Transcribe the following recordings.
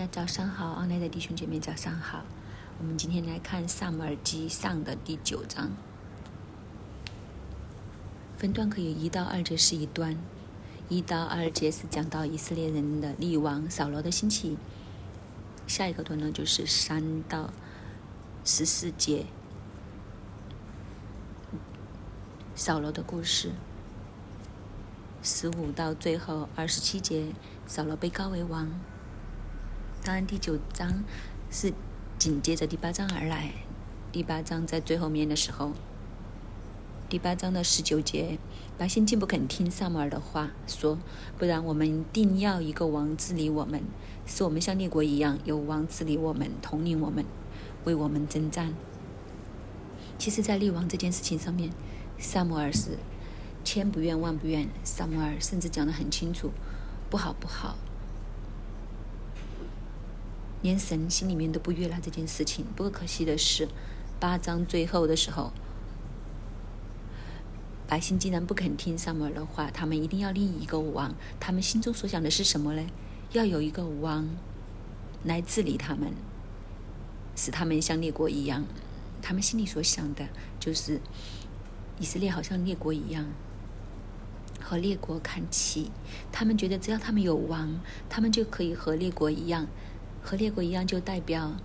大家早上好，奥内的弟兄姐妹早上好。我们今天来看《萨姆耳记上》的第九章，分段可以一到二节是一段，一到二节是讲到以色列人的立王扫罗的兴起，下一个段呢就是三到十四节扫罗的故事，十五到最后二十七节扫罗被高为王。当然，第九章是紧接着第八章而来。第八章在最后面的时候，第八章的十九节，百姓竟不肯听萨母尔的话，说：“不然，我们定要一个王治理我们，使我们像列国一样，有王治理我们，统领我们，为我们征战。”其实，在立王这件事情上面，萨母尔是千不愿万不愿。萨母尔甚至讲得很清楚：“不好，不好。”连神心里面都不悦纳这件事情。不过可惜的是，八章最后的时候，百姓竟然不肯听萨母尔的话，他们一定要立一个王。他们心中所想的是什么呢？要有一个王来治理他们，使他们像列国一样。他们心里所想的就是以色列好像列国一样，和列国看齐。他们觉得只要他们有王，他们就可以和列国一样。和列国一样，就代表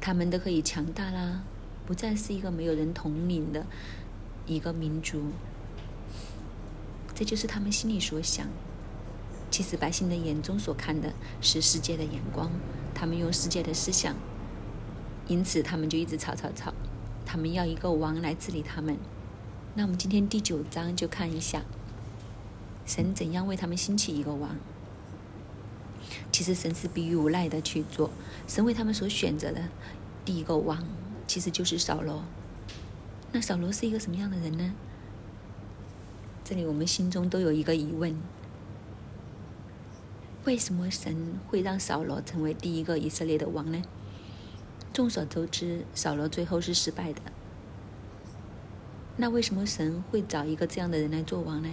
他们都可以强大啦，不再是一个没有人统领的一个民族。这就是他们心里所想。其实百姓的眼中所看的是世界的眼光，他们用世界的思想，因此他们就一直吵吵吵。他们要一个王来治理他们。那我们今天第九章就看一下，神怎样为他们兴起一个王。其实神是比喻无奈的去做，神为他们所选择的第一个王，其实就是扫罗。那扫罗是一个什么样的人呢？这里我们心中都有一个疑问：为什么神会让扫罗成为第一个以色列的王呢？众所周知，扫罗最后是失败的。那为什么神会找一个这样的人来做王呢？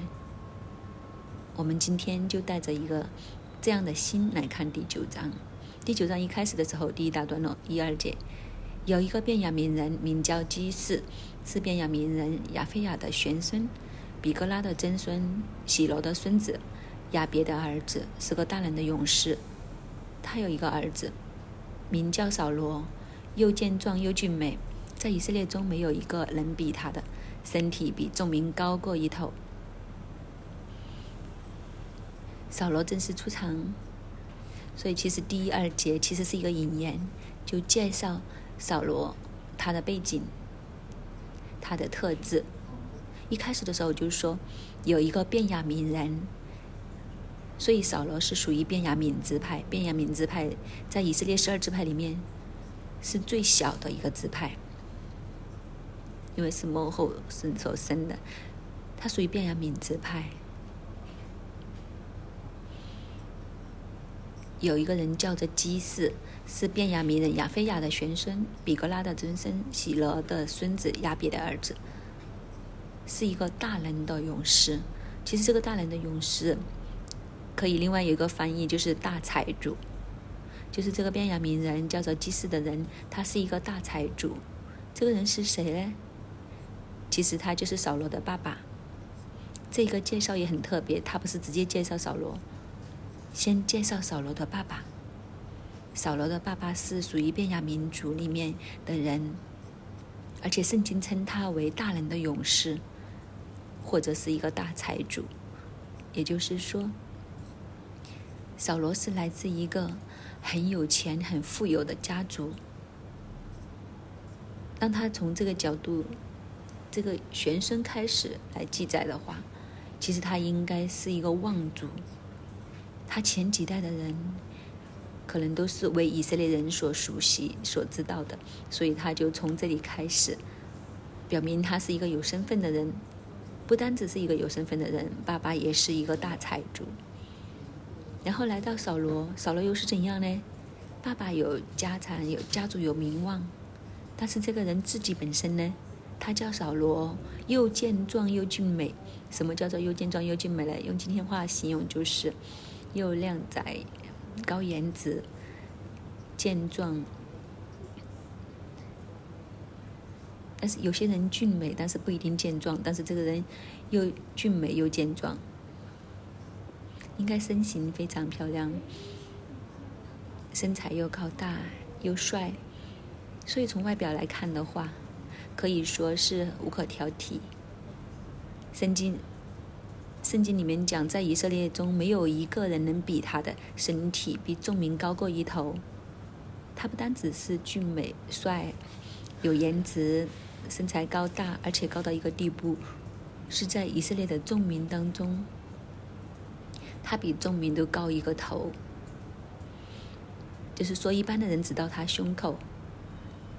我们今天就带着一个。这样的心来看第九章。第九章一开始的时候，第一大段落一二节，有一个便雅悯人名叫基士，是便雅悯人亚菲亚的玄孙，比格拉的曾孙，喜罗的孙子，亚别的儿子，是个大人的勇士。他有一个儿子，名叫扫罗，又健壮又俊美，在以色列中没有一个能比他的，身体比众民高过一头。扫罗正式出场，所以其实第一二节其实是一个引言，就介绍扫罗他的背景、他的特质。一开始的时候就是说有一个便雅悯人，所以扫罗是属于便雅悯支派。便雅悯支派在以色列十二支派里面是最小的一个支派，因为是幕后生所生的，他属于便雅悯支派。有一个人叫做基士，是变雅名人亚菲亚的玄孙，比格拉的曾孙，喜罗的孙子，亚比的儿子，是一个大能的勇士。其实这个大能的勇士，可以另外有一个翻译，就是大财主。就是这个变雅名人叫做基士的人，他是一个大财主。这个人是谁呢？其实他就是扫罗的爸爸。这个介绍也很特别，他不是直接介绍扫罗。先介绍扫罗的爸爸。扫罗的爸爸是属于便雅民族里面的人，而且圣经称他为大人的勇士，或者是一个大财主。也就是说，扫罗是来自一个很有钱、很富有的家族。当他从这个角度、这个玄孙开始来记载的话，其实他应该是一个望族。他前几代的人可能都是为以色列人所熟悉、所知道的，所以他就从这里开始，表明他是一个有身份的人。不单只是一个有身份的人，爸爸也是一个大财主。然后来到扫罗，扫罗又是怎样呢？爸爸有家产，有家族有名望，但是这个人自己本身呢，他叫扫罗，又健壮又俊美。什么叫做又健壮又俊美呢？用今天话形容就是。又靓仔，高颜值，健壮，但是有些人俊美，但是不一定健壮。但是这个人又俊美又健壮，应该身形非常漂亮，身材又高大又帅，所以从外表来看的话，可以说是无可挑剔。圣经。圣经里面讲，在以色列中没有一个人能比他的身体比众民高过一头。他不单只是俊美帅，有颜值，身材高大，而且高到一个地步，是在以色列的众民当中，他比众民都高一个头。就是说，一般的人只到他胸口，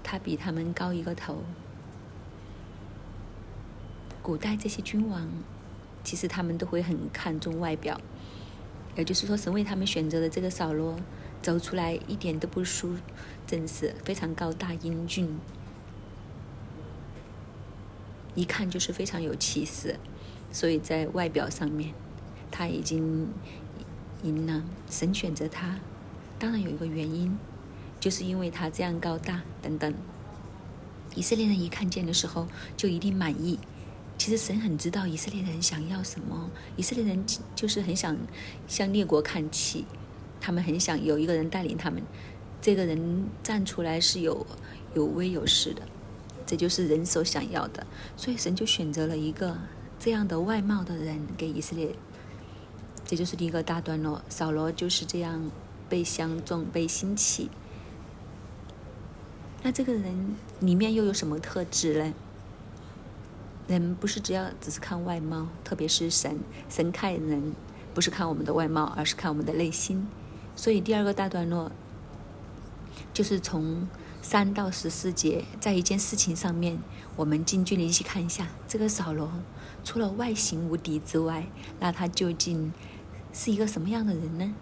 他比他们高一个头。古代这些君王。其实他们都会很看重外表，也就是说，神为他们选择的这个扫罗，走出来一点都不输，正是非常高大英俊，一看就是非常有气势，所以在外表上面，他已经赢了。神选择他，当然有一个原因，就是因为他这样高大等等。以色列人一看见的时候，就一定满意。其实神很知道以色列人想要什么，以色列人就是很想向列国看齐，他们很想有一个人带领他们，这个人站出来是有有威有势的，这就是人所想要的，所以神就选择了一个这样的外貌的人给以色列，这就是第一个大段落。扫罗就是这样被相中、被兴起，那这个人里面又有什么特质呢？人不是只要只是看外貌，特别是神，神看人不是看我们的外貌，而是看我们的内心。所以第二个大段落就是从三到十四节，在一件事情上面，我们近距离去看一下这个扫罗，除了外形无敌之外，那他究竟是一个什么样的人呢？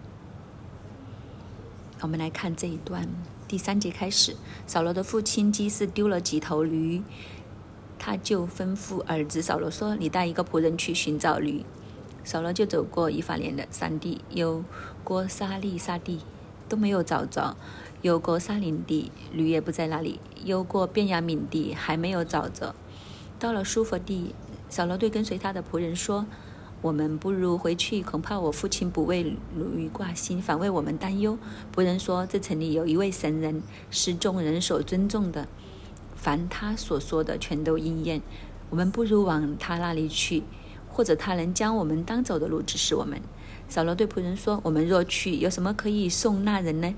我们来看这一段，第三节开始，扫罗的父亲基士丢了几头驴。他就吩咐儿子扫罗说：“你带一个仆人去寻找驴。”扫罗就走过以法莲的山地，有过沙利沙地，都没有找着；有过沙林地，驴也不在那里；有过便雅悯地，还没有找着。到了舒弗地，扫罗对跟随他的仆人说：“我们不如回去，恐怕我父亲不为驴挂心，反为我们担忧。”仆人说：“这城里有一位神人，是众人所尊重的。”凡他所说的全都应验，我们不如往他那里去，或者他能将我们当走的路指示我们。扫罗对仆人说：“我们若去，有什么可以送那人呢？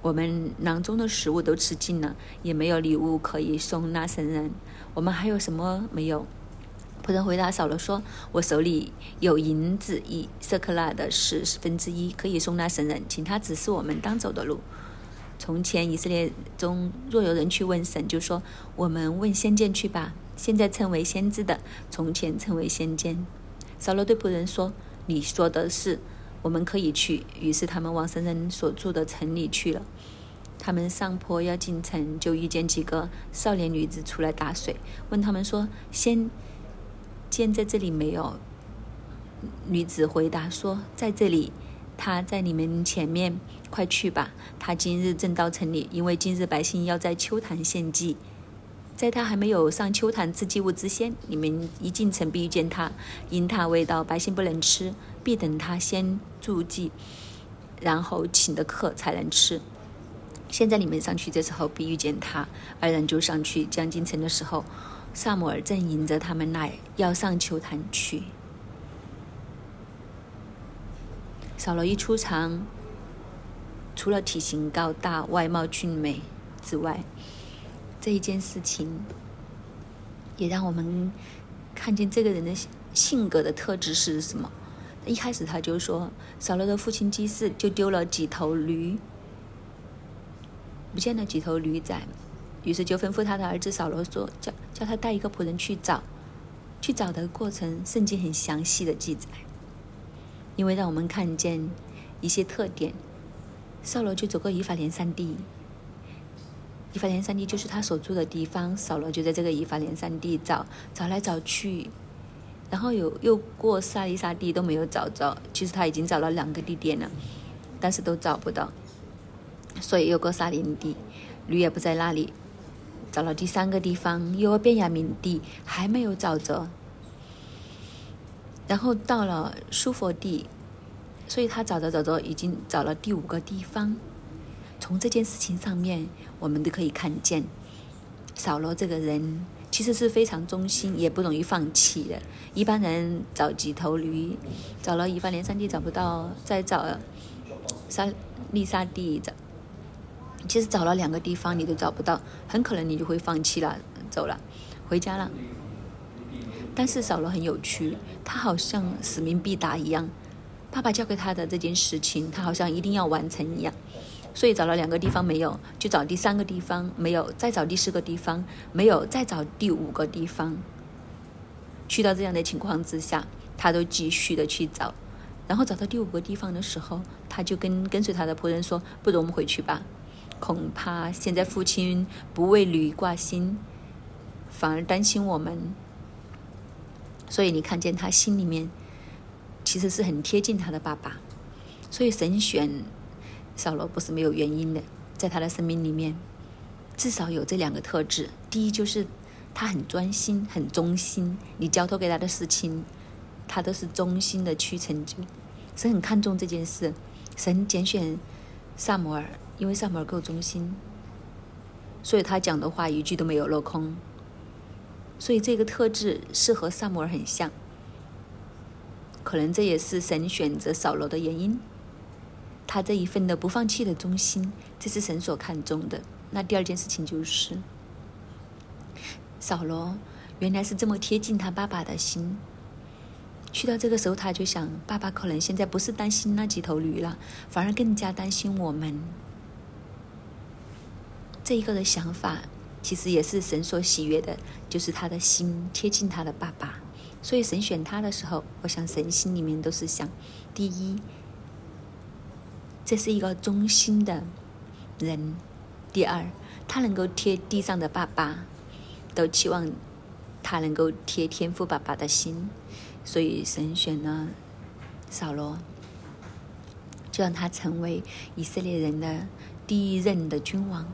我们囊中的食物都吃尽了，也没有礼物可以送那神人。我们还有什么没有？”仆人回答扫罗说：“我手里有银子一色克拉的十分之一，可以送那神人，请他指示我们当走的路。”从前以色列中若有人去问神，就说：“我们问先见去吧。”现在称为先知的，从前称为先见。扫罗对仆人说：“你说的是，我们可以去。”于是他们往神人所住的城里去了。他们上坡要进城，就遇见几个少年女子出来打水，问他们说：“先见在这里没有？”女子回答说：“在这里。”他在你们前面，快去吧。他今日正到城里，因为今日百姓要在秋坛献祭。在他还没有上秋坛制祭物之先，你们一进城必遇见他，因他未到，百姓不能吃，必等他先祝祭，然后请的客才能吃。现在你们上去，这时候必遇见他。二人就上去，将进城的时候，萨姆尔正迎着他们来，要上秋坛去。扫罗一出场，除了体型高大、外貌俊美之外，这一件事情也让我们看见这个人的性格的特质是什么。一开始他就说，扫罗的父亲基士就丢了几头驴，不见了几头驴仔，于是就吩咐他的儿子扫罗说，叫叫他带一个仆人去找。去找的过程，圣经很详细的记载。因为让我们看见一些特点，扫罗就走过以法莲山地。以法莲山地就是他所住的地方，扫罗就在这个以法莲山地找，找来找去，然后有又过沙利沙地都没有找着。其实他已经找了两个地点了，但是都找不到。所以又过沙林地，驴也不在那里。找了第三个地方，有个便雅明地，还没有找着。然后到了舒佛地，所以他找着找着，已经找了第五个地方。从这件事情上面，我们都可以看见，扫罗这个人其实是非常忠心，也不容易放弃的。一般人找几头驴，找了以法莲山地找不到，再找沙利沙地找。其实找了两个地方你都找不到，很可能你就会放弃了，走了，回家了。但是扫罗很有趣，他好像使命必达一样，爸爸交给他的这件事情，他好像一定要完成一样。所以找了两个地方没有，就找第三个地方没有，再找第四个地方没有，再找第五个地方。去到这样的情况之下，他都继续的去找，然后找到第五个地方的时候，他就跟跟随他的仆人说：“不如我们回去吧。”恐怕现在父亲不为驴挂心，反而担心我们。所以你看见他心里面其实是很贴近他的爸爸。所以神选扫罗不是没有原因的，在他的生命里面至少有这两个特质：第一就是他很专心、很忠心，你交托给他的事情，他都是忠心的去成就。神很看重这件事，神拣选萨摩尔。因为萨摩尔够忠心，所以他讲的话一句都没有落空。所以这个特质是和萨摩尔很像，可能这也是神选择扫罗的原因。他这一份的不放弃的忠心，这是神所看重的。那第二件事情就是，扫罗原来是这么贴近他爸爸的心。去到这个时候，他就想，爸爸可能现在不是担心那几头驴了，反而更加担心我们。这一个的想法，其实也是神所喜悦的，就是他的心贴近他的爸爸。所以神选他的时候，我想神心里面都是想：第一，这是一个忠心的人；第二，他能够贴地上的爸爸，都期望他能够贴天父爸爸的心。所以神选了扫罗，就让他成为以色列人的第一任的君王。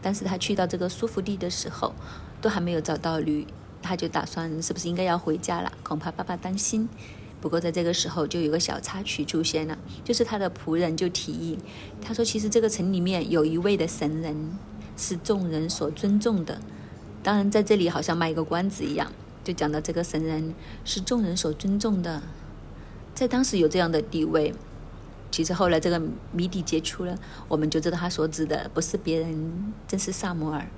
但是他去到这个舒服地的时候，都还没有找到驴，他就打算是不是应该要回家了？恐怕爸爸担心。不过在这个时候，就有个小插曲出现了，就是他的仆人就提议，他说：“其实这个城里面有一位的神人，是众人所尊重的。当然，在这里好像卖一个关子一样，就讲到这个神人是众人所尊重的，在当时有这样的地位。”其实后来这个谜底解出了，我们就知道他所指的不是别人，正是萨摩尔。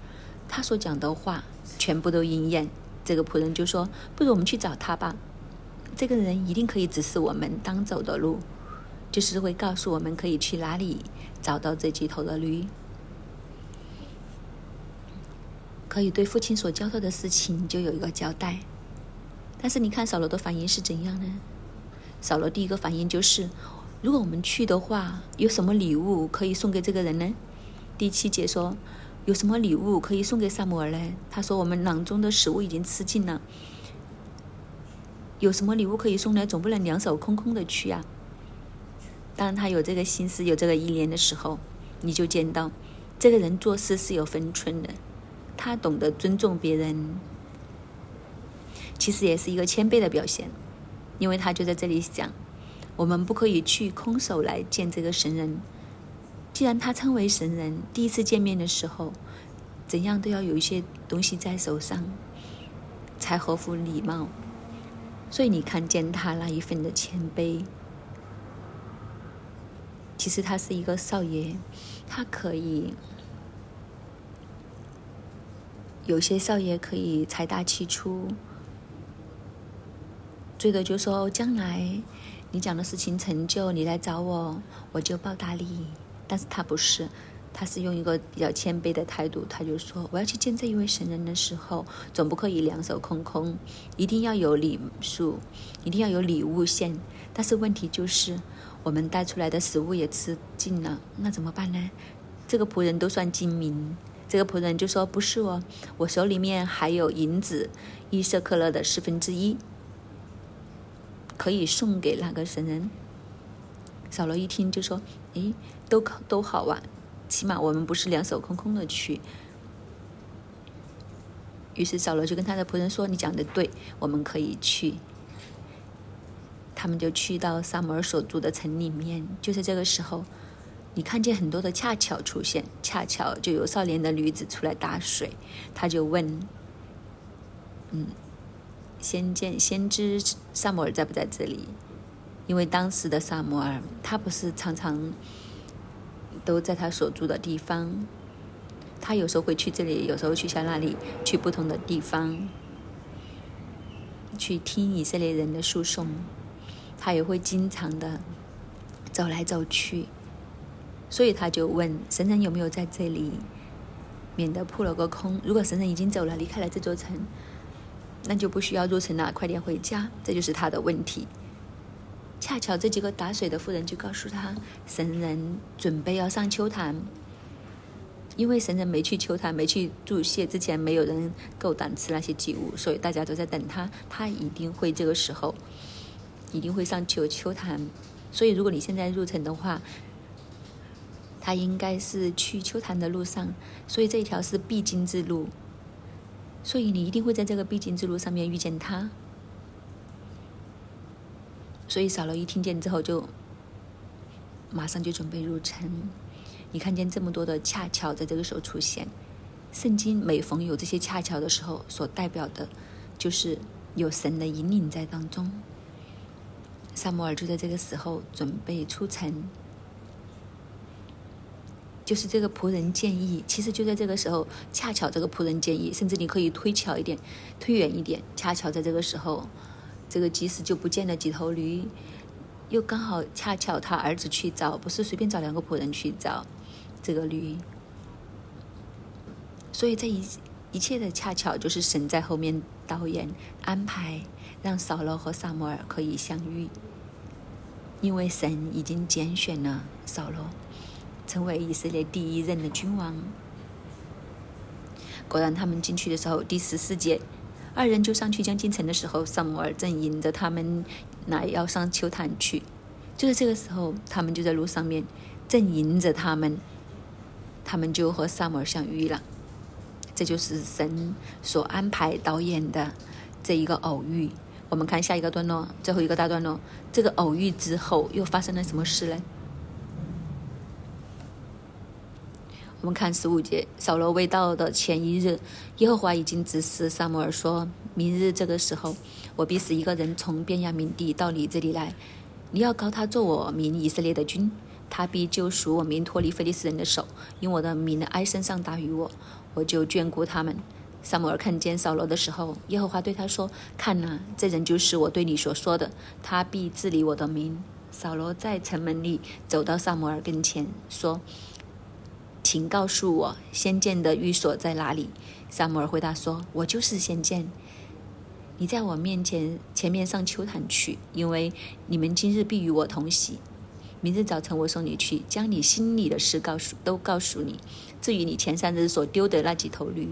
他所讲的话全部都应验。这个仆人就说：“不如我们去找他吧。这个人一定可以指示我们当走的路，就是会告诉我们可以去哪里找到这几头的驴，可以对父亲所交代的事情就有一个交代。但是你看扫罗的反应是怎样呢？扫罗第一个反应就是。”如果我们去的话，有什么礼物可以送给这个人呢？第七节说，有什么礼物可以送给萨摩尔呢？他说，我们囊中的食物已经吃尽了，有什么礼物可以送呢？总不能两手空空的去呀。当他有这个心思、有这个意念的时候，你就见到这个人做事是有分寸的，他懂得尊重别人，其实也是一个谦卑的表现，因为他就在这里想。我们不可以去空手来见这个神人。既然他称为神人，第一次见面的时候，怎样都要有一些东西在手上，才合乎礼貌。所以你看见他那一份的谦卑，其实他是一个少爷，他可以有些少爷可以财大气粗，最多就说将来。你讲的事情成就，你来找我，我就报答你。但是他不是，他是用一个比较谦卑的态度，他就说：我要去见这一位神人的时候，总不可以两手空空，一定要有礼数，一定要有礼物献。但是问题就是，我们带出来的食物也吃尽了，那怎么办呢？这个仆人都算精明，这个仆人就说：不是哦，我手里面还有银子一舍克勒的四分之一。可以送给那个神人。扫罗一听就说：“诶，都都好啊，起码我们不是两手空空的去。”于是扫罗就跟他的仆人说：“你讲的对，我们可以去。”他们就去到萨摩尔所住的城里面。就在这个时候，你看见很多的恰巧出现，恰巧就有少年的女子出来打水。他就问：“嗯，先见先知萨摩尔在不在这里？”因为当时的萨摩尔，他不是常常都在他所住的地方。他有时候会去这里，有时候去下那里，去不同的地方，去听以色列人的诉讼。他也会经常的走来走去，所以他就问神人有没有在这里，免得扑了个空。如果神人已经走了，离开了这座城，那就不需要入城了，快点回家。这就是他的问题。恰巧这几个打水的妇人就告诉他，神人准备要上秋坛。因为神人没去秋坛，没去注谢之前，没有人够胆吃那些祭物，所以大家都在等他。他一定会这个时候，一定会上秋秋坛。所以如果你现在入城的话，他应该是去秋坛的路上，所以这一条是必经之路。所以你一定会在这个必经之路上面遇见他。所以扫罗一听见之后，就马上就准备入城。你看见这么多的恰巧在这个时候出现，圣经每逢有这些恰巧的时候，所代表的，就是有神的引领在当中。萨摩尔就在这个时候准备出城，就是这个仆人建议，其实就在这个时候，恰巧这个仆人建议，甚至你可以推巧一点，推远一点，恰巧在这个时候，这个祭司就不见了几头驴，又刚好恰巧他儿子去找，不是随便找两个仆人去找。这个驴，所以这一一切的恰巧就是神在后面导演安排，让扫罗和萨摩尔可以相遇。因为神已经拣选了扫罗，成为以色列第一任的君王。果然，他们进去的时候，第十四节，二人就上去将进城的时候，萨摩尔正引着他们来要上秋坛去。就在这个时候，他们就在路上面，正迎着他们。他们就和萨摩尔相遇了，这就是神所安排导演的这一个偶遇。我们看下一个段落，最后一个大段落。这个偶遇之后又发生了什么事呢？我们看十五节，扫罗未到的前一日，耶和华已经指示萨摩尔说：“明日这个时候，我必使一个人从便雅悯地到你这里来，你要高他做我名以色列的君。”他必救赎我民脱离非利士人的手，因我的名的哀声上达于我，我就眷顾他们。萨姆尔看见扫罗的时候，耶和华对他说：“看哪，这人就是我对你所说的，他必治理我的民。”扫罗在城门里走到萨姆尔跟前，说：“请告诉我，仙剑的寓所在哪里？”萨摩尔回答说：“我就是仙剑。你在我面前前面上秋坛去，因为你们今日必与我同席。”明日早晨我送你去，将你心里的事告诉都告诉你。至于你前三日所丢的那几头驴，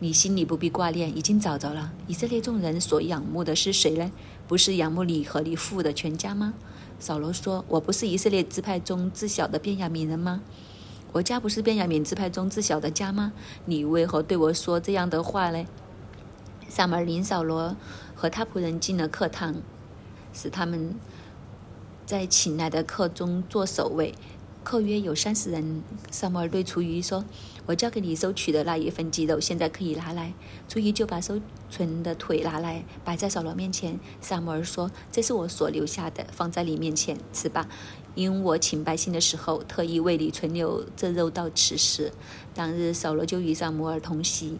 你心里不必挂念，已经找着了。以色列众人所仰慕的是谁呢？不是仰慕你和你父的全家吗？扫罗说：“我不是以色列支派中最小的便雅悯人吗？我家不是便雅敏支派中最小的家吗？你为何对我说这样的话呢？”萨摩尔领扫罗和他仆人进了客堂，使他们。在请来的客中做守卫，客约有三十人。萨摩尔对厨余说：“我交给你收取的那一份鸡肉，现在可以拿来。”厨余就把收存的腿拿来，摆在扫罗面前。萨摩尔说：“这是我所留下的，放在你面前吃吧。因我请百姓的时候，特意为你存留这肉到此时。”当日扫罗就与萨摩尔同席。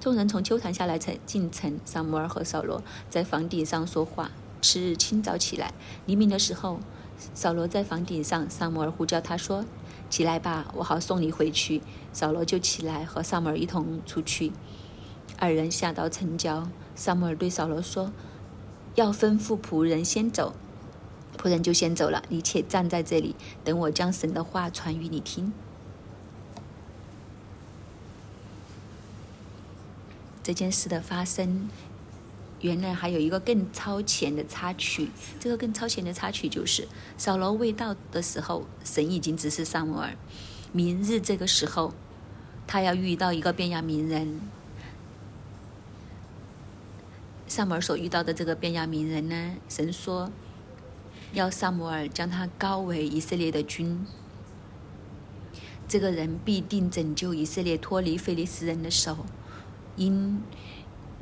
众人从秋坛下来，城进城。萨摩尔和扫罗在房顶上说话。次日清早起来，黎明的时候，扫罗在房顶上，萨摩尔呼叫他说：“起来吧，我好送你回去。”扫罗就起来，和萨摩尔一同出去。二人下到城郊，萨摩尔对扫罗说：“要吩咐仆人先走。”仆人就先走了。你且站在这里，等我将神的话传与你听。这件事的发生。原来还有一个更超前的插曲。这个更超前的插曲就是，扫罗未到的时候，神已经指示撒母耳，明日这个时候，他要遇到一个便雅悯人。萨母尔所遇到的这个便雅悯人呢，神说要萨摩尔将他高为以色列的君。这个人必定拯救以色列脱离非利士人的手，因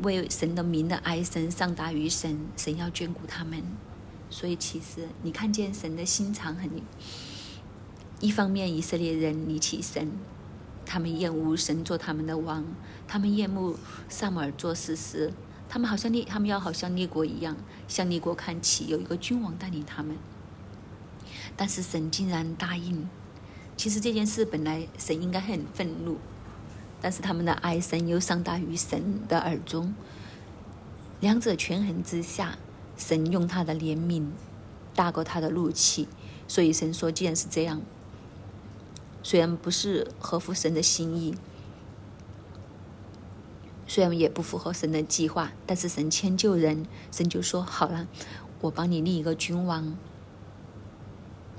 为神的名的哀声上达于神，神要眷顾他们。所以其实你看见神的心肠很，一方面以色列人离弃神，他们厌恶神做他们的王，他们厌恶萨摩尔做事时。他们好像列，他们要好像列国一样，向列国看齐，有一个君王带领他们。但是神竟然答应。其实这件事本来神应该很愤怒，但是他们的哀声又上达于神的耳中。两者权衡之下，神用他的怜悯大过他的怒气。所以神说，既然是这样，虽然不是合乎神的心意。虽然也不符合神的计划，但是神迁就人，神就说好了，我帮你立一个君王。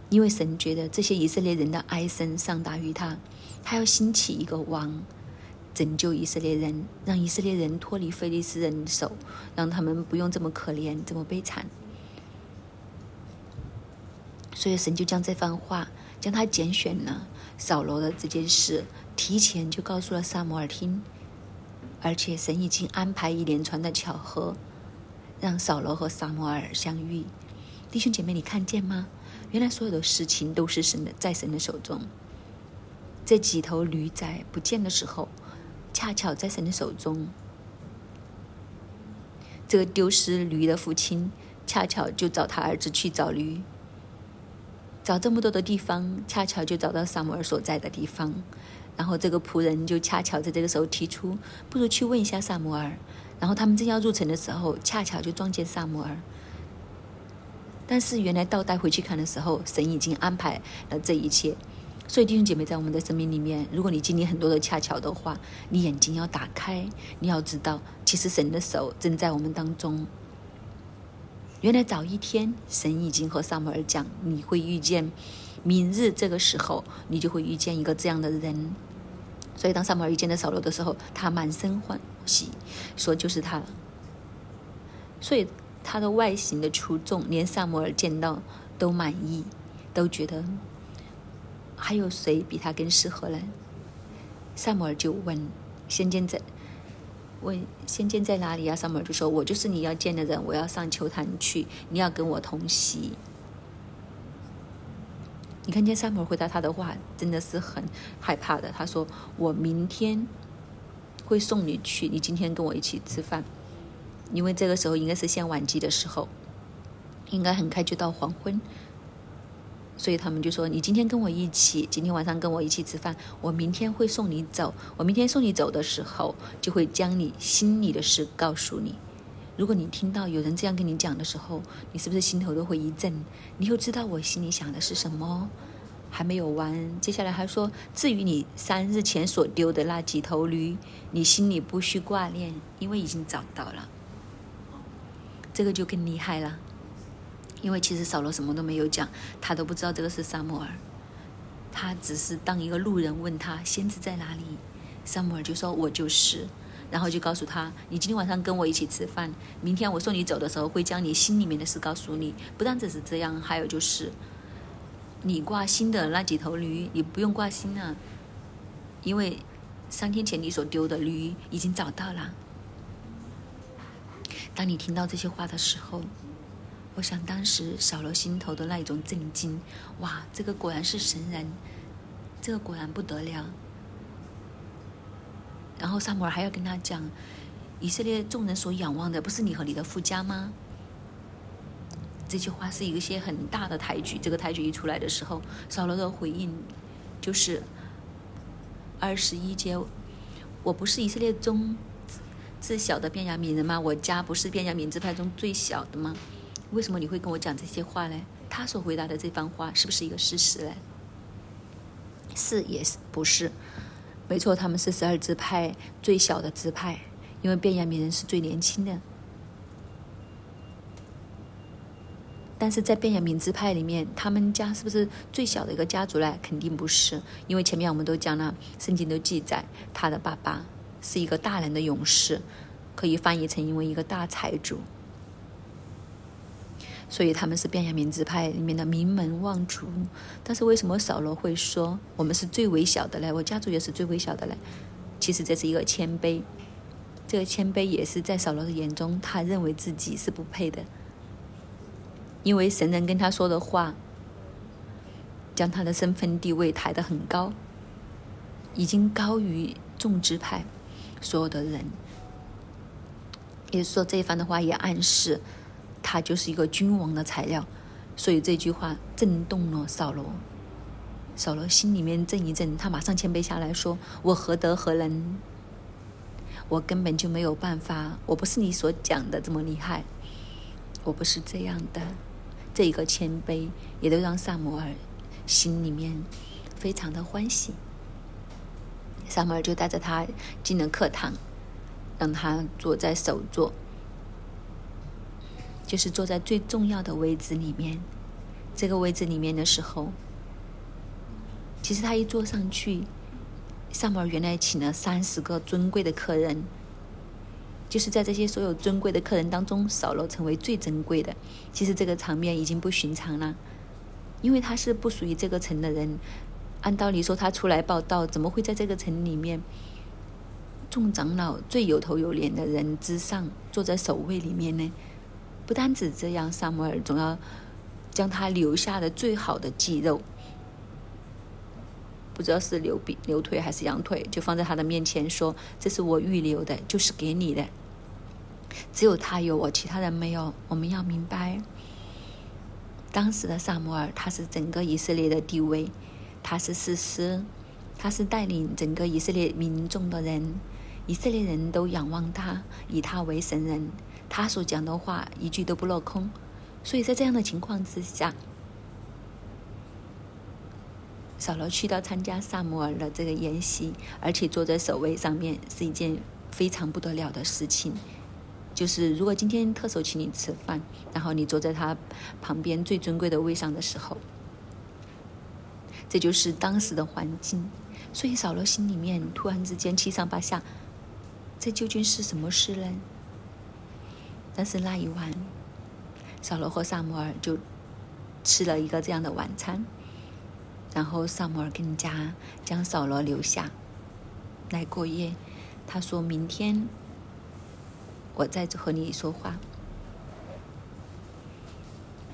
因为神觉得这些以色列人的哀声上达于他，他要兴起一个王，拯救以色列人，让以色列人脱离非利士人手，让他们不用这么可怜，这么悲惨。所以神就将这番话，将他拣选了扫罗的这件事，提前就告诉了萨摩尔听。而且神已经安排一连串的巧合，让扫罗和撒摩尔相遇。弟兄姐妹，你看见吗？原来所有的事情都是神的，在神的手中。这几头驴仔不见的时候，恰巧在神的手中。这个丢失驴的父亲，恰巧就找他儿子去找驴，找这么多的地方，恰巧就找到撒摩尔所在的地方。然后这个仆人就恰巧在这个时候提出，不如去问一下萨摩尔。然后他们正要入城的时候，恰巧就撞见萨摩尔。但是原来倒带回去看的时候，神已经安排了这一切。所以弟兄姐妹，在我们的生命里面，如果你经历很多的恰巧的话，你眼睛要打开，你要知道，其实神的手正在我们当中。原来早一天，神已经和萨摩尔讲，你会遇见，明日这个时候，你就会遇见一个这样的人。所以，当萨摩尔遇见了扫罗的时候，他满身欢喜，说就是他了。所以，他的外形的出众，连萨摩尔见到都满意，都觉得还有谁比他更适合呢？萨摩尔就问：“仙剑在问仙剑在哪里啊？”萨摩尔就说：“我就是你要见的人，我要上球坛去，你要跟我同席。”你看见萨摩回答他的话，真的是很害怕的。他说：“我明天会送你去，你今天跟我一起吃饭，因为这个时候应该是献晚祭的时候，应该很快就到黄昏。所以他们就说：你今天跟我一起，今天晚上跟我一起吃饭，我明天会送你走。我明天送你走的时候，就会将你心里的事告诉你。”如果你听到有人这样跟你讲的时候，你是不是心头都会一震？你又知道我心里想的是什么？还没有完，接下来还说：至于你三日前所丢的那几头驴，你心里不需挂念，因为已经找到了。这个就更厉害了，因为其实扫罗什么都没有讲，他都不知道这个是萨摩尔，他只是当一个路人问他先知在哪里，萨摩尔就说：我就是。然后就告诉他：“你今天晚上跟我一起吃饭，明天我送你走的时候会将你心里面的事告诉你。不但只是这样，还有就是，你挂心的那几头驴，你不用挂心了，因为三天前你所丢的驴已经找到了。”当你听到这些话的时候，我想当时扫罗心头的那一种震惊，哇，这个果然是神人，这个果然不得了。然后萨摩尔还要跟他讲，以色列众人所仰望的不是你和你的夫家吗？这句话是一些很大的抬举。这个抬举一出来的时候，扫罗的回应就是二十一节：我不是以色列中最小的便雅悯人吗？我家不是便雅悯支派中最小的吗？为什么你会跟我讲这些话呢？他所回答的这番话是不是一个事实呢？是也是不是？没错，他们是十二支派最小的支派，因为变雅悯人是最年轻的。但是在变雅悯支派里面，他们家是不是最小的一个家族呢？肯定不是，因为前面我们都讲了，圣经都记载他的爸爸是一个大人的勇士，可以翻译成因为一个大财主。所以他们是便雅悯支派里面的名门望族。但是为什么扫罗会说我们是最微小的嘞？我家族也是最微小的嘞？其实这是一个谦卑，这个谦卑也是在扫罗的眼中，他认为自己是不配的。因为神人跟他说的话，将他的身份地位抬得很高，已经高于众支派所有的人。也说这一番的话也暗示他就是一个君王的材料，所以这句话震动了扫罗。扫罗心里面震一震，他马上谦卑下来说：“我何德何能？我根本就没有办法，我不是你所讲的这么厉害，我不是这样的。”这一个谦卑，也都让萨摩尔心里面非常的欢喜。萨摩尔就带着他进了课堂，让他坐在首座，就是坐在最重要的位置里面。这个位置里面的时候，其实他一坐上去，上摩尔原来请了三十个尊贵的客人。就是在这些所有尊贵的客人当中，扫罗成为最珍贵的。其实这个场面已经不寻常了，因为他是不属于这个城的人。按道理说，他出来报道，怎么会在这个城里面众长老最有头有脸的人之上坐在首位里面呢？不单止这样，萨摩尔总要将他留下的最好的肌肉，不知道是牛鼻、牛腿还是羊腿，就放在他的面前说：“这是我预留的，就是给你的。”只有他有我，其他人没有。我们要明白，当时的萨摩尔，他是整个以色列的地位，他是士师，他是带领整个以色列民众的人，以色列人都仰望他，以他为神人，他所讲的话一句都不落空。所以在这样的情况之下，扫罗去到参加萨摩尔的这个宴席，而且坐在首位上面，是一件非常不得了的事情。就是如果今天特首请你吃饭，然后你坐在他旁边最尊贵的位上的时候，这就是当时的环境。所以扫罗心里面突然之间七上八下，这究竟是什么事呢？但是那一晚，扫罗和萨摩尔就吃了一个这样的晚餐，然后萨摩尔更加将扫罗留下来过夜。他说明天。我再和你说话。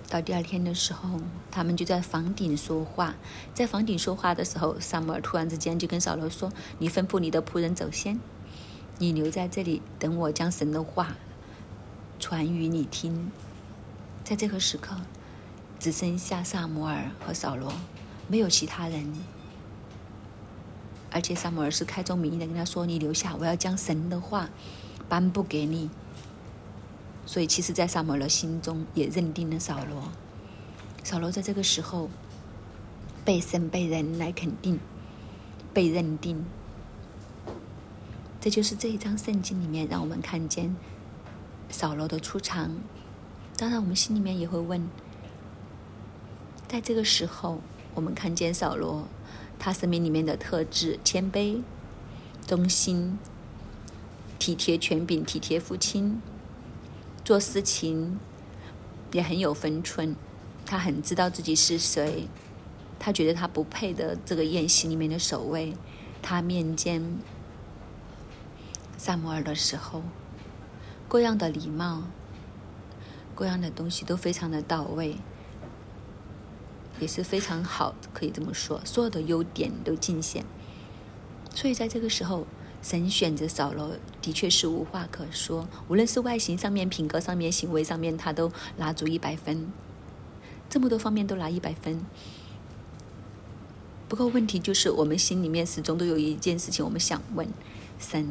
到第二天的时候，他们就在房顶说话。在房顶说话的时候，萨摩尔突然之间就跟扫罗说：“你吩咐你的仆人走先，你留在这里，等我将神的话传于你听。”在这个时刻，只剩下萨摩尔和扫罗，没有其他人。而且萨摩尔是开宗明义的跟他说：“你留下，我要将神的话。”颁布给你，所以其实，在萨摩尔的心中也认定了扫罗。扫罗在这个时候被神、被人来肯定、被认定，这就是这一章圣经里面让我们看见扫罗的出场。当然，我们心里面也会问：在这个时候，我们看见扫罗他生命里面的特质——谦卑、忠心。体贴权柄，体贴父亲，做事情也很有分寸。他很知道自己是谁，他觉得他不配的这个宴席里面的首位。他面见萨摩尔的时候，各样的礼貌，各样的东西都非常的到位，也是非常好，可以这么说，所有的优点都尽显。所以在这个时候。神选择扫罗的确是无话可说，无论是外形上面、品格上面、行为上面，他都拿足一百分。这么多方面都拿一百分。不过问题就是，我们心里面始终都有一件事情，我们想问：神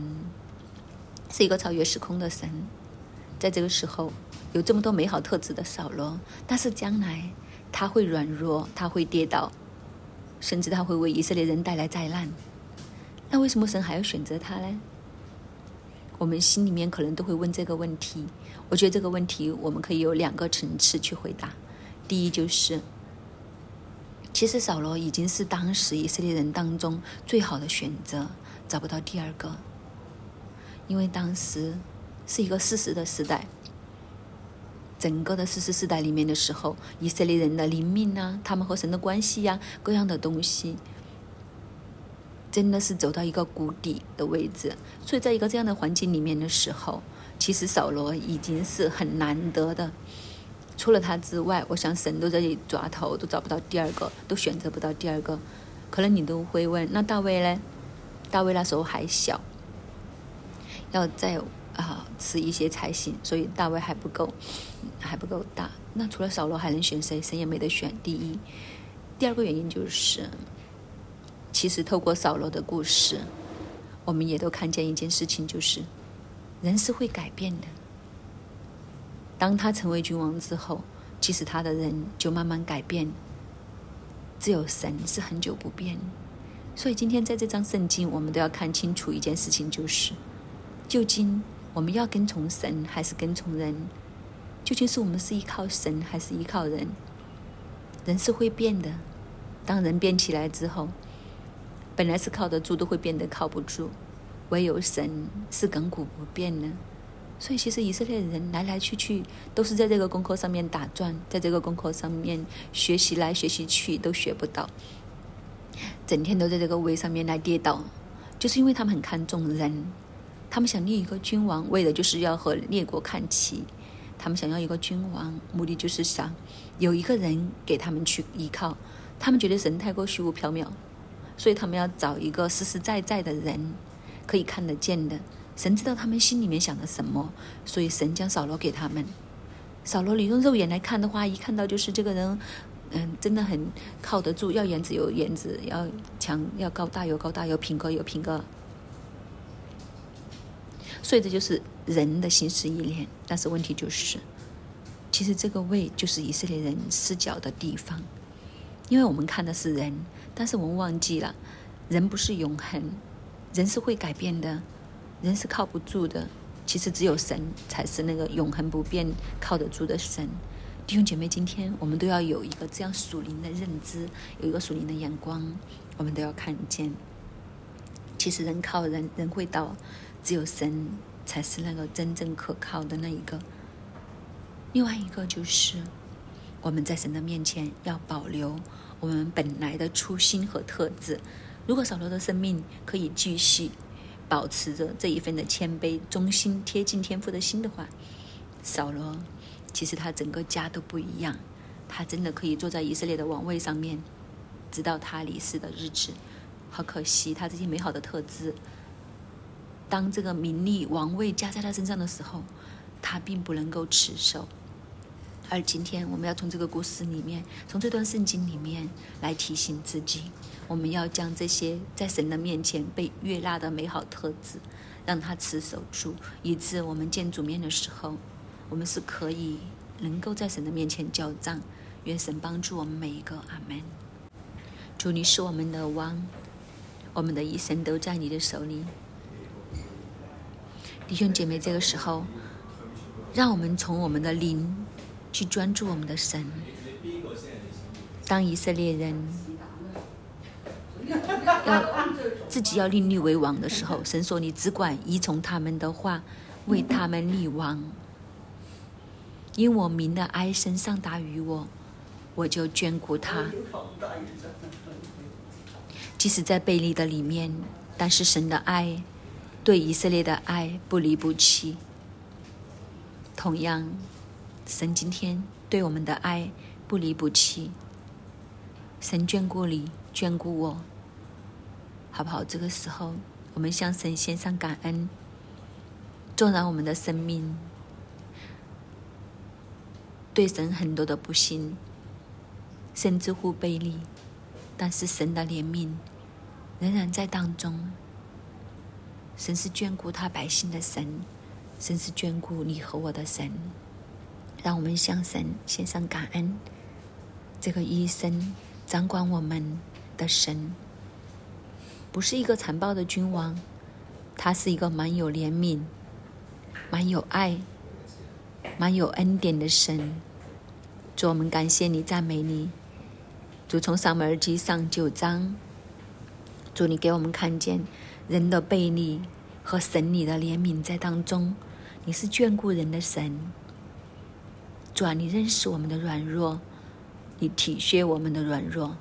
是一个超越时空的神，在这个时候有这么多美好特质的扫罗，但是将来他会软弱，他会跌倒，甚至他会为以色列人带来灾难。那为什么神还要选择他呢？我们心里面可能都会问这个问题。我觉得这个问题我们可以有两个层次去回答。第一就是，其实扫罗已经是当时以色列人当中最好的选择，找不到第二个。因为当时是一个事实的时代，整个的事实时代里面的时候，以色列人的灵命啊，他们和神的关系呀，各样的东西，真的是走到一个谷底的位置。所以，在一个这样的环境里面的时候，其实扫罗已经是很难得的。除了他之外，我想神都在这里抓头，都找不到第二个，都选择不到第二个。可能你都会问，那大卫呢？大卫那时候还小。要再啊吃一些才行，所以大卫还不够，还不够大。那除了扫罗还能选谁？谁也没得选。第一，第二个原因就是，其实透过扫罗的故事，我们也都看见一件事情，就是人是会改变的。当他成为君王之后，其实他的人就慢慢改变。只有神是很久不变。所以今天在这张圣经，我们都要看清楚一件事情，就是。究竟我们要跟从神还是跟从人？究竟是我们是依靠神还是依靠人？人是会变的，当人变起来之后，本来是靠得住，都会变得靠不住。唯有神是亘古不变的。所以，其实以色列人来来去去都是在这个功课上面打转，在这个功课上面学习来学习去都学不到，整天都在这个位上面来跌倒，就是因为他们很看重人。他们想立一个君王，为的就是要和列国看齐。他们想要一个君王，目的就是想有一个人给他们去依靠。他们觉得神太过虚无缥缈，所以他们要找一个实实在在的人，可以看得见的。神知道他们心里面想的什么，所以神将扫罗给他们。扫罗，你用肉眼来看的话，一看到就是这个人，嗯，真的很靠得住，要颜值有颜值，要强要高大有高大，有品格有品格。所以这就是人的心思意念，但是问题就是，其实这个位就是以色列人视角的地方，因为我们看的是人，但是我们忘记了，人不是永恒，人是会改变的，人是靠不住的。其实只有神才是那个永恒不变、靠得住的神。弟兄姐妹，今天我们都要有一个这样属灵的认知，有一个属灵的眼光，我们都要看见，其实人靠人，人会到。只有神才是那个真正可靠的那一个。另外一个就是我们在神的面前要保留我们本来的初心和特质。如果扫罗的生命可以继续保持着这一份的谦卑、忠心、贴近天父的心的话，扫罗其实他整个家都不一样。他真的可以坐在以色列的王位上面，直到他离世的日子。好可惜，他这些美好的特质。当这个名利王位加在他身上的时候，他并不能够持守。而今天，我们要从这个故事里面，从这段圣经里面来提醒自己，我们要将这些在神的面前被悦纳的美好特质，让他持守住，以致我们见主面的时候，我们是可以能够在神的面前交账。愿神帮助我们每一个，阿门。主，你是我们的王，我们的一生都在你的手里。弟兄姐妹，这个时候，让我们从我们的灵去专注我们的神。当以色列人要自己要立立为王的时候，神说：“你只管依从他们的话，为他们立王。因我民的哀声上达于我，我就眷顾他。即使在背离的里面，但是神的爱。”对以色列的爱不离不弃，同样，神今天对我们的爱不离不弃。神眷顾你，眷顾我，好不好？这个时候，我们向神献上感恩。纵然我们的生命对神很多的不幸，甚至乎背离，但是神的怜悯仍然在当中。神是眷顾他百姓的神，神是眷顾你和我的神。让我们向神献上感恩。这个医生掌管我们的神，不是一个残暴的君王，他是一个蛮有怜悯、蛮有爱、蛮有恩典的神。主，我们感谢你，赞美你。主从撒母耳记上九章，主你给我们看见人的背逆和神你的怜悯在当中。你是眷顾人的神，主啊，你认识我们的软弱，你体恤我们的软弱。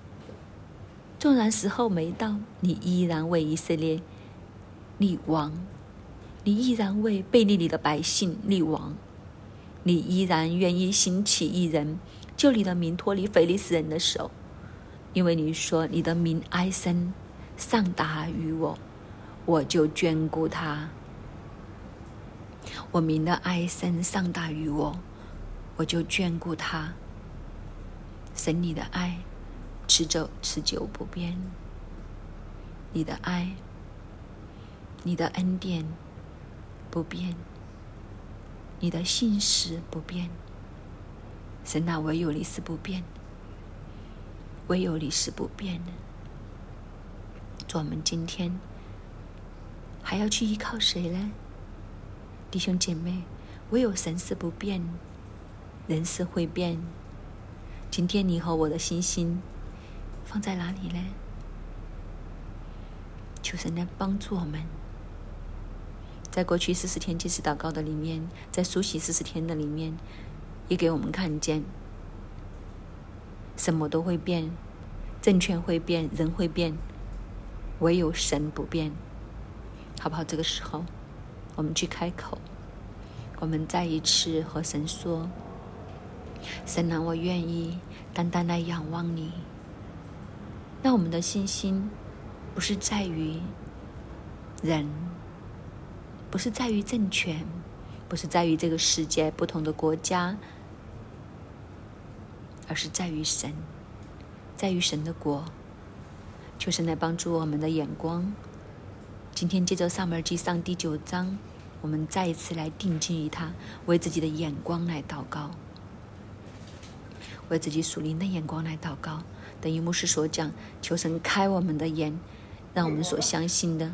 纵然时候没到，你依然为以色列立王，你依然为背逆你的百姓立王，你依然愿意兴起一人，救你的民脱离非利士人的手。因为你说你的名哀声上达于我，我就眷顾他。我明的哀声上大于我，我就眷顾他。神你的爱持久持久不变，你的爱，你的恩典不变，你的信实不变。神那唯有你是不变。唯有你是不变的。我们今天还要去依靠谁呢？弟兄姐妹，唯有神是不变，人是会变。今天你和我的信心放在哪里呢？求神来帮助我们。在过去四十天即时祷告的里面，在熟悉四十天的里面，也给我们看见。什么都会变，政权会变，人会变，唯有神不变，好不好？这个时候，我们去开口，我们再一次和神说：“神啊，我愿意单单来仰望你。”那我们的信心不是在于人，不是在于政权，不是在于这个世界不同的国家。而是在于神，在于神的国。求神来帮助我们的眼光。今天接着上门记上第九章，我们再一次来定睛于他，为自己的眼光来祷告，为自己属灵的眼光来祷告。等于牧师所讲，求神开我们的眼，让我们所相信的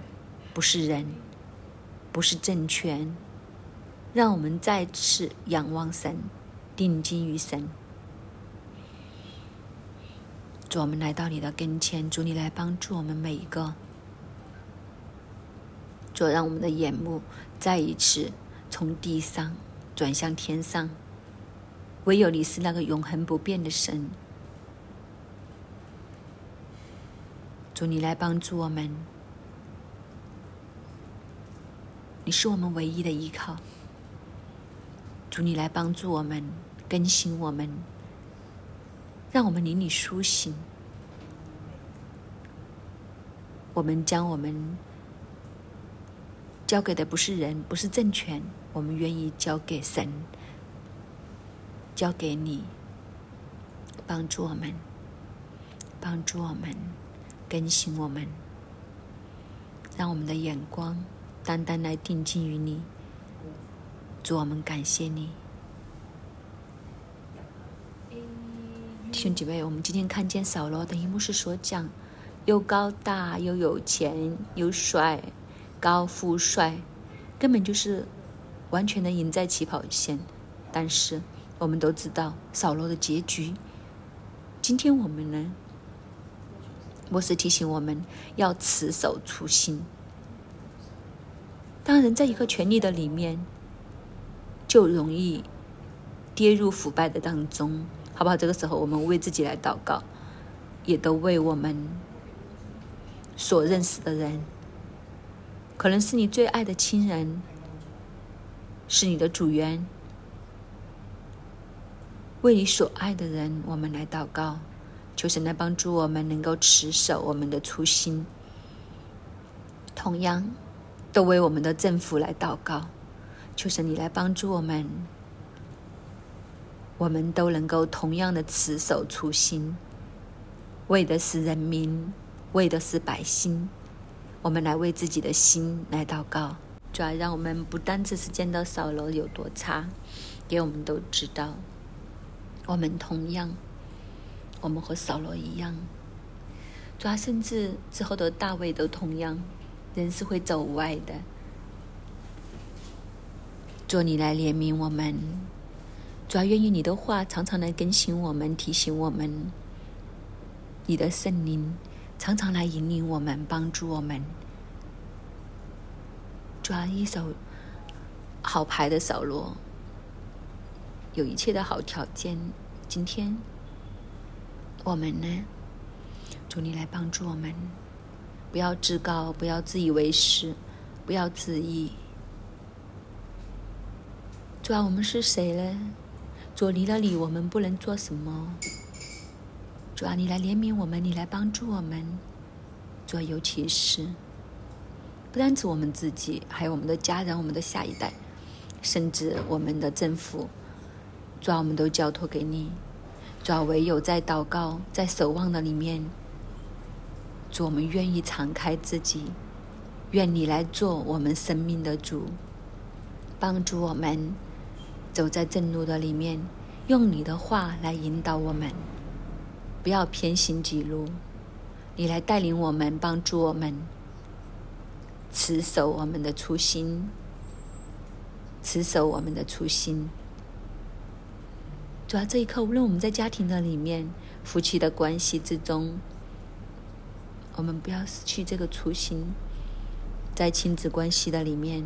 不是人，不是政权，让我们再次仰望神，定睛于神。主，我们来到你的跟前，主你来帮助我们每一个，主让我们的眼目再一次从地上转向天上。唯有你是那个永恒不变的神，主你来帮助我们，你是我们唯一的依靠。主你来帮助我们，更新我们。让我们离你苏醒。我们将我们交给的不是人，不是政权，我们愿意交给神，交给你，帮助我们，帮助我们，更新我们，让我们的眼光单单来定睛于你。主，我们感谢你。弟兄弟妹，我们今天看见扫罗的一幕是所讲，又高大又有钱又帅，高富帅，根本就是完全的赢在起跑线。但是我们都知道扫罗的结局。今天我们呢，牧师提醒我们要持守初心。当人在一个权力的里面，就容易跌入腐败的当中。好不好？这个时候，我们为自己来祷告，也都为我们所认识的人，可能是你最爱的亲人，是你的主人，为你所爱的人，我们来祷告，求神来帮助我们，能够持守我们的初心。同样，都为我们的政府来祷告，求神你来帮助我们。我们都能够同样的持守初心，为的是人民，为的是百姓。我们来为自己的心来祷告，主要让我们不单只是见到扫罗有多差，给我们都知道，我们同样，我们和扫罗一样。主要甚至之后的大卫都同样，人是会走歪的。主，你来怜悯我们。主要愿意你的话常常来更新我们，提醒我们。你的圣灵常常来引领我们，帮助我们。抓一手好牌的扫罗，有一切的好条件。今天我们呢？主你来帮助我们，不要自高，不要自以为是，不要自义。主啊，我们是谁呢？主离了你，我们不能做什么。主啊，你来怜悯我们，你来帮助我们。主，尤其是不单指我们自己，还有我们的家人、我们的下一代，甚至我们的政府，主啊，我们都交托给你。主啊，唯有在祷告、在守望的里面，主，我们愿意敞开自己，愿你来做我们生命的主，帮助我们。走在正路的里面，用你的话来引导我们，不要偏行己路。你来带领我们，帮助我们，持守我们的初心，持守我们的初心。主要这一刻，无论我们在家庭的里面、夫妻的关系之中，我们不要失去这个初心，在亲子关系的里面。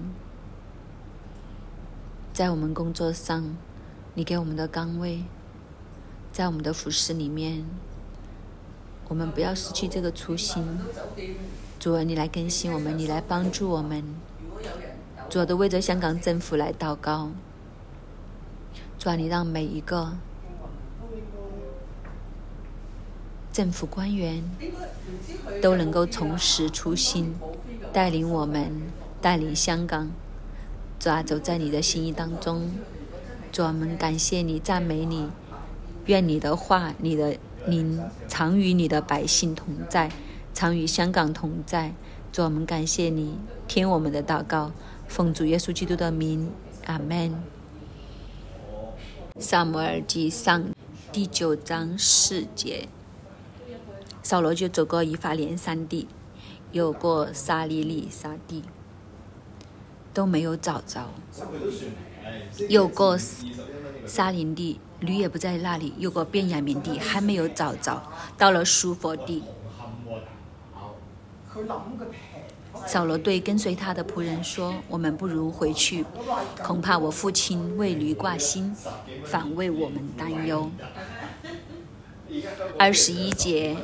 在我们工作上，你给我们的岗位，在我们的服饰里面，我们不要失去这个初心。主啊，你来更新我们，你来帮助我们。主啊，都为着香港政府来祷告。主啊，你让每一个政府官员都能够重拾初心，带领我们，带领香港。主啊，走在你的心意当中，主啊我们感谢你，赞美你，愿你的话，你的灵常与你的百姓同在，常与香港同在。主我们感谢你，听我们的祷告，奉主耶稣基督的名，阿门。萨摩尔记上第九章四节，扫罗就走过以法莲山地，有过沙利利沙地。都没有找着，有过沙林地，驴也不在那里；有个便雅悯地，还没有找着。到了苏佛地，扫罗对跟随他的仆人说：“我们不如回去，恐怕我父亲为驴挂心，反为我们担忧。”二十一节。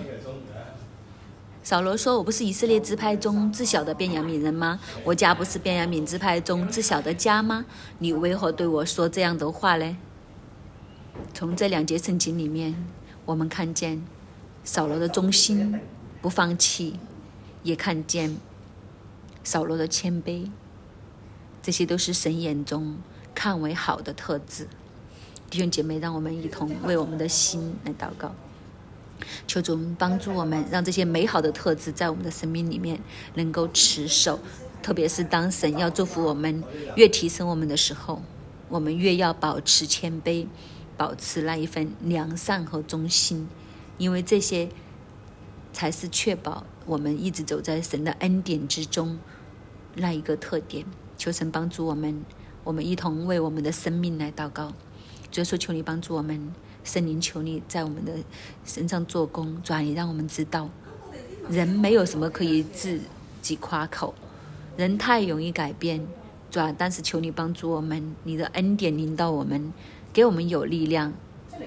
扫罗说：“我不是以色列支派中最小的便雅悯人吗？我家不是便雅悯支派中最小的家吗？你为何对我说这样的话呢？”从这两节圣经里面，我们看见扫罗的忠心、不放弃，也看见扫罗的谦卑，这些都是神眼中看为好的特质。弟兄姐妹，让我们一同为我们的心来祷告。求主帮助我们，让这些美好的特质在我们的生命里面能够持守。特别是当神要祝福我们、越提升我们的时候，我们越要保持谦卑，保持那一份良善和忠心，因为这些才是确保我们一直走在神的恩典之中那一个特点。求神帮助我们，我们一同为我们的生命来祷告。主说：“求你帮助我们。”圣灵，求你在我们的身上做工，转移，让我们知道，人没有什么可以自己夸口，人太容易改变，转。但是求你帮助我们，你的恩典领导我们，给我们有力量，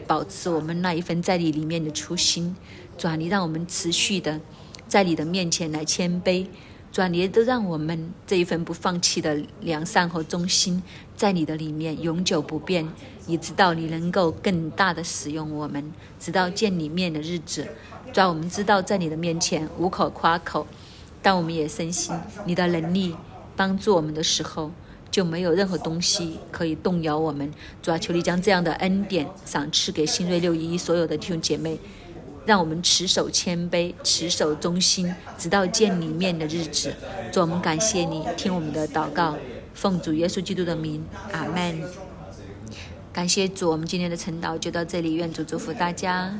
保持我们那一份在你里面的初心，转。你让我们持续的在你的面前来谦卑。转你都让我们这一份不放弃的良善和忠心，在你的里面永久不变，以直到你能够更大的使用我们，直到见你面的日子。主，我们知道在你的面前无可夸口，但我们也深信你的能力帮助我们的时候，就没有任何东西可以动摇我们。主啊，求你将这样的恩典赏赐给新锐六一所有的弟兄姐妹。让我们持守谦卑，持守忠心，直到见你面的日子。主，我们感谢你，听我们的祷告，奉主耶稣基督的名，阿门。感谢主，我们今天的晨祷就到这里，愿主祝福大家。